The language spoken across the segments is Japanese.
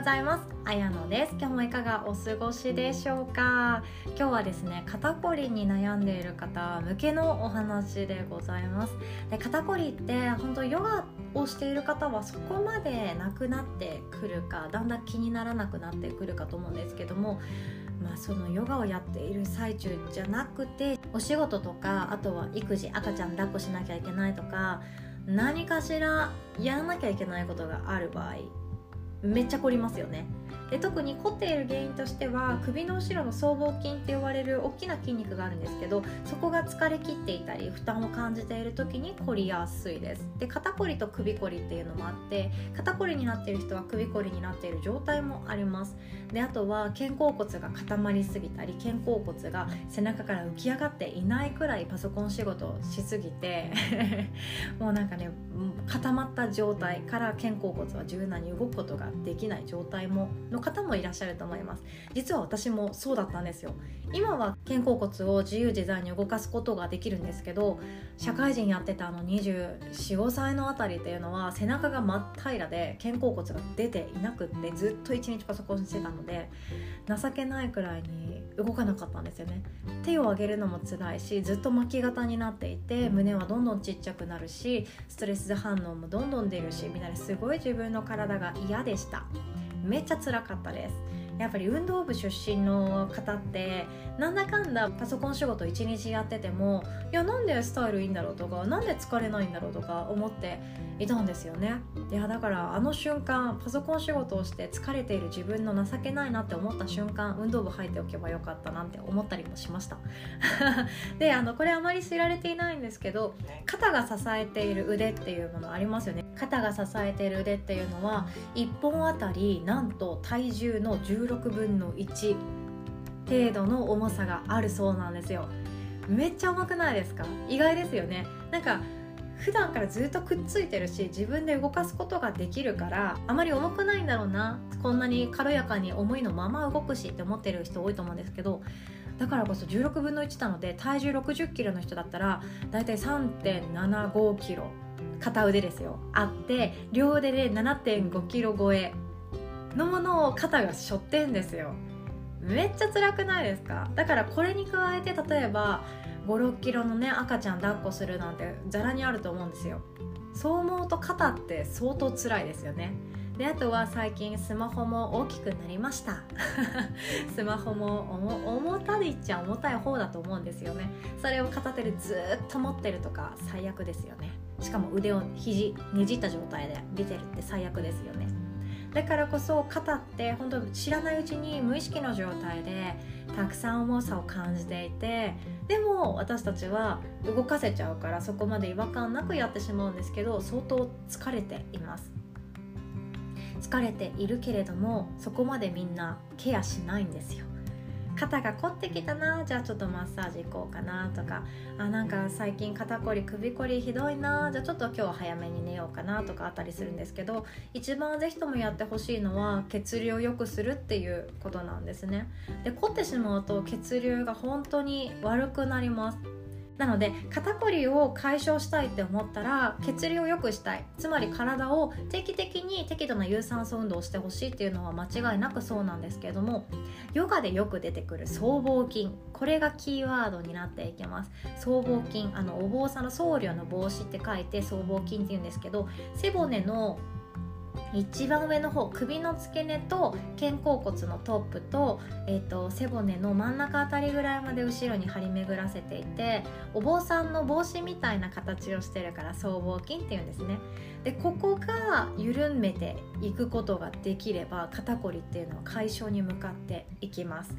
ございます。あやのです。今日もいかがお過ごしでしょうか？今日はですね肩こりに悩んでいる方向けのお話でございます。で肩こりって本当ヨガをしている方はそこまでなくなってくるかだんだん気にならなくなってくるかと思うんですけどもまあ、そのヨガをやっている最中じゃなくてお仕事とかあとは育児赤ちゃん抱っこしなきゃいけないとか何かしらやらなきゃいけないことがある場合めっちゃ凝りますよね。で特に凝っている原因としては首の後ろの僧帽筋って呼ばれる大きな筋肉があるんですけどそこが疲れきっていたり負担を感じている時に凝りやすいです。で肩こりと首こりっていうのもあって肩こりになっている人は首こりになっている状態もあります。であとは肩甲骨が固まりすぎたり肩甲骨が背中から浮き上がっていないくらいパソコン仕事をしすぎて もうなんかね固まった状態から肩甲骨は柔軟に動くことができない状態もの方もいらっしゃると思います。実は私もそうだったんですよ。今は肩甲骨を自由自在に動かすことができるんですけど社会人やってたあの245歳のあたりっていうのは背中が真っ平らで肩甲骨が出ていなくってずっと一日パソコンしてたので情けないくらいに動かなかったんですよね。手を上げるのも辛いしずっと巻き型になっていて胸はどんどんちっちゃくなるしストレス反応もどんどん出るしみんなですごい自分の体が嫌でした。めっちゃ辛かったです。やっぱり運動部出身の方ってなんだかんだパソコン仕事1日やっててもいやなんでスタイルいいんだろうとかなんで疲れないんだろうとか思っていたんですよね。いやだからあの瞬間パソコン仕事をして疲れている自分の情けないなって思った瞬間運動部入っておけばよかったなんて思ったりもしました。であのこれあまり知られていないんですけど肩が支えている腕っていうものありますよね。肩が支えている腕っていうのは1本あたりなんと体重の16分の1程度の重さがあるそうなんですよ。めっちゃ重くないですか？意外ですよね。なんか普段からずっとくっついてるし自分で動かすことができるからあまり重くないんだろうな。こんなに軽やかに重いのまま動くしって思ってる人多いと思うんですけどだからこそ16分の1なので体重6 0キロの人だったらだいたい3 7 5キロ片腕ですよ。あって両腕で7 5キロ超え。のものを肩が背負ってんですよ。めっちゃ辛くないですか？だからこれに加えて例えば56キロのね赤ちゃん抱っこするなんてざらにあると思うんですよ。そう思うと肩って相当辛いですよね。であとは最近スマホも大きくなりました。スマホも重たいっちゃ重たい方だと思うんですよね。それを片手でずっと持ってるとか最悪ですよね。しかも腕を肘ねじった状態で見てるって最悪ですよね。だからこそ肩って本当知らないうちに無意識の状態でたくさん重さを感じていてでも私たちは動かせちゃうからそこまで違和感なくやってしまうんですけど相当疲れています。疲れているけれどもそこまでみんなケアしないんですよ。肩が凝ってきたな。じゃあちょっとマッサージ行こうかなとか。あなんか最近肩こり首こりひどいな。じゃあちょっと今日は早めに寝ようかなとかあったりするんですけど一番是非ともやってほしいのは血流を良くするっていうことなんですね。で凝ってしまうと血流が本当に悪くなります。なので肩こりを解消したいって思ったら血流を良くしたい。つまり体を定期的に適度な有酸素運動をしてほしいっていうのは間違いなくそうなんですけれどもヨガでよく出てくる僧帽筋。これがキーワードになっていきます。僧帽筋あのお坊さんの僧侶の帽子って書いて僧帽筋っていうんですけど背骨の一番上の方首の付け根と肩甲骨のトップと,、えーと、背骨の真ん中あたりぐらいまで後ろに張り巡らせていてお坊さんの帽子みたいな形をしてるから僧帽筋っていうんですね。でここが緩めていくことができれば肩こりっていうのは解消に向かっていきます。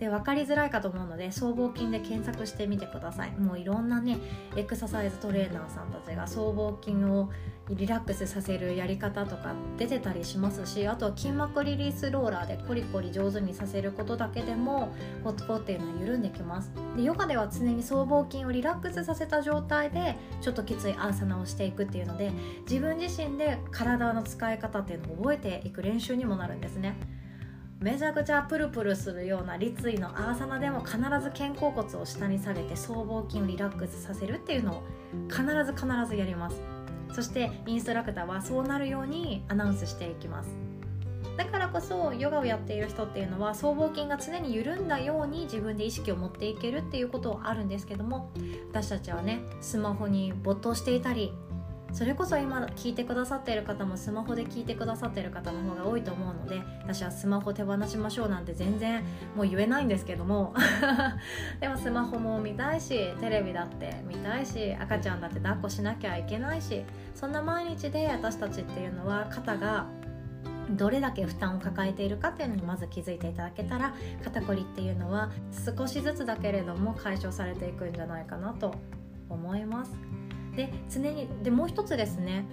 で分かりづらいかと思うので僧帽筋で検索してみてください。もういろんなねエクササイズトレーナーさんたちが僧帽筋をリラックスさせるやり方とか出てたりしますしあとは筋膜リリースローラーでコリコリ上手にさせることだけでもポッポっていうのは緩んできます。でヨガでは常に僧帽筋をリラックスさせた状態でちょっときついアーサナをしていくっていうので自分自身で体の使い方っていうのを覚えていく練習にもなるんですね。めちゃくちゃプルプルするような立位のアーサナでも必ず肩甲骨を下に下げて僧帽筋をリラックスさせるっていうのを必ず必ずやります。そしてインストラクターはそうなるようにアナウンスしていきます。だからこそヨガをやっている人っていうのは僧帽筋が常に緩んだように自分で意識を持っていけるっていうことはあるんですけども私たちはねスマホに没頭していたりそれこそ今聞いてくださっている方もスマホで聞いてくださっている方の方が多いと思うので私はスマホ手放しましょうなんて全然もう言えないんですけども でもスマホも見たいしテレビだって見たいし赤ちゃんだって抱っこしなきゃいけないしそんな毎日で私たちっていうのは肩がどれだけ負担を抱えているかっていうのにまず気づいていただけたら肩こりっていうのは少しずつだけれども解消されていくんじゃないかなと思います。で常にでもう一つですね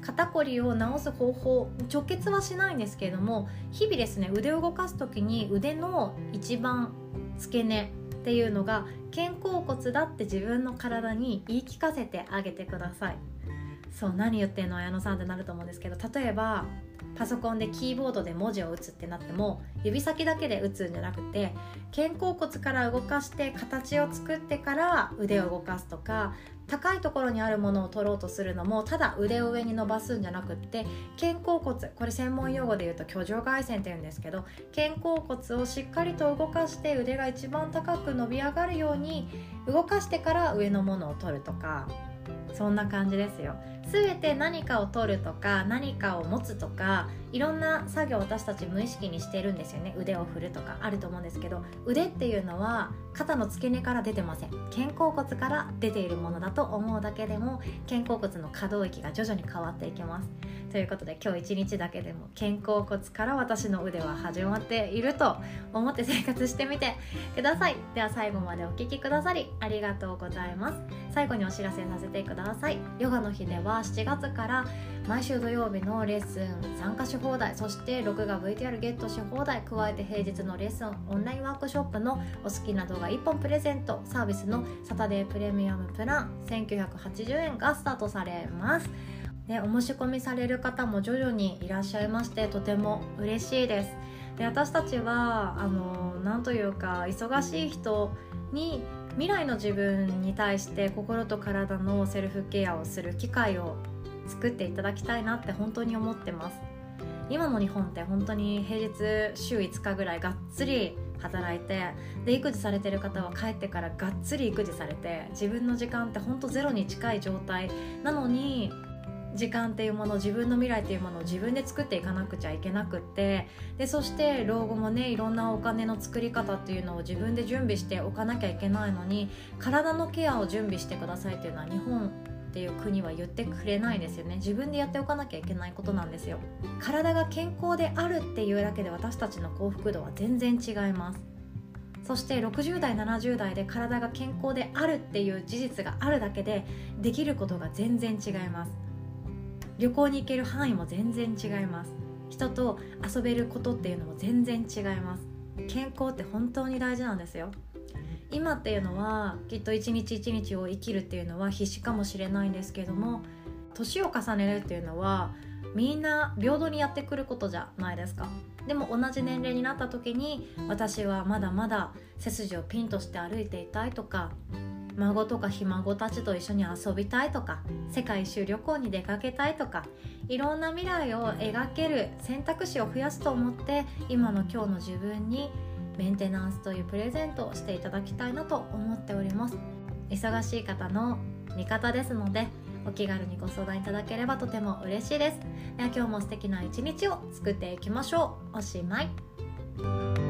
肩こりを治す方法直結はしないんですけれども日々ですね腕を動かす時に腕の一番付け根っていうのが肩甲骨だって自分の体に言い聞かせてあげてください。そう何言ってんの綾野さんってなると思うんですけど例えばパソコンでキーボードで文字を打つってなっても指先だけで打つんじゃなくて肩甲骨から動かして形を作ってから腕を動かすとか高いところにあるものを取ろうとするのもただ腕を上に伸ばすんじゃなくって肩甲骨。これ専門用語で言うと挙上外線って言うんですけど肩甲骨をしっかりと動かして腕が一番高く伸び上がるように動かしてから上のものを取るとかそんな感じですよ。全て何かを取るとか何かを持つとかいろんな作業私たち無意識にしてるんですよね。腕を振るとかあると思うんですけど腕っていうのは肩の付け根から出てません。肩甲骨から出ているものだと思うだけでも肩甲骨の可動域が徐々に変わっていきます。ということで今日一日だけでも肩甲骨から私の腕は始まっていると思って生活してみてください。では最後までお聴きくださりありがとうございます。最後にお知らせさせてください。ヨガの日では7月から毎週土曜日のレッスン参加し放題そして録画 VTR ゲットし放題加えて平日のレッスンオンラインワークショップのお好きな動画1本プレゼント。サービスのサタデープレミアムプラン1980円がスタートされます。でお申し込みされる方も徐々にいらっしゃいましてとても嬉しいです。で私たちはあのなんというか忙しい人に未来の自分に対して心と体のセルフケアをする機会を作っていただきたいなって本当に思ってます。今の日本って本当に平日週5日ぐらいがっつり働いてで育児されてる方は帰ってからがっつり育児されて自分の時間って本当ゼロに近い状態なのに時間っていうもの自分の未来っていうものを自分で作っていかなくちゃいけなくってでそして老後もねいろんなお金の作り方っていうのを自分で準備しておかなきゃいけないのに体のケアを準備してくださいっていうのは日本っていう国は言ってくれないですよね。自分でやっておかなきゃいけないことなんですよ。体が健康であるっていうだけで私たちの幸福度は全然違います。そして60代70代で体が健康であるっていう事実があるだけでできることが全然違います。旅行に行ける範囲も全然違います。人と遊べることっていうのも全然違います。健康って本当に大事なんですよ。今っていうのはきっと一日一日を生きるっていうのは必死かもしれないんですけども年を重ねるっていうのはみんな平等にやってくることじゃないですか。でも同じ年齢になった時に私はまだまだ背筋をピンとして歩いていたいとか孫とかひ孫たちと一緒に遊びたいとか世界一周旅行に出かけたいとかいろんな未来を描ける選択肢を増やすと思って今の今日の自分にメンテナンスというプレゼントをしていただきたいなと思っております。忙しい方の味方ですのでお気軽にご相談いただければとても嬉しいです。では今日も素敵な一日を作っていきましょう。おしまい。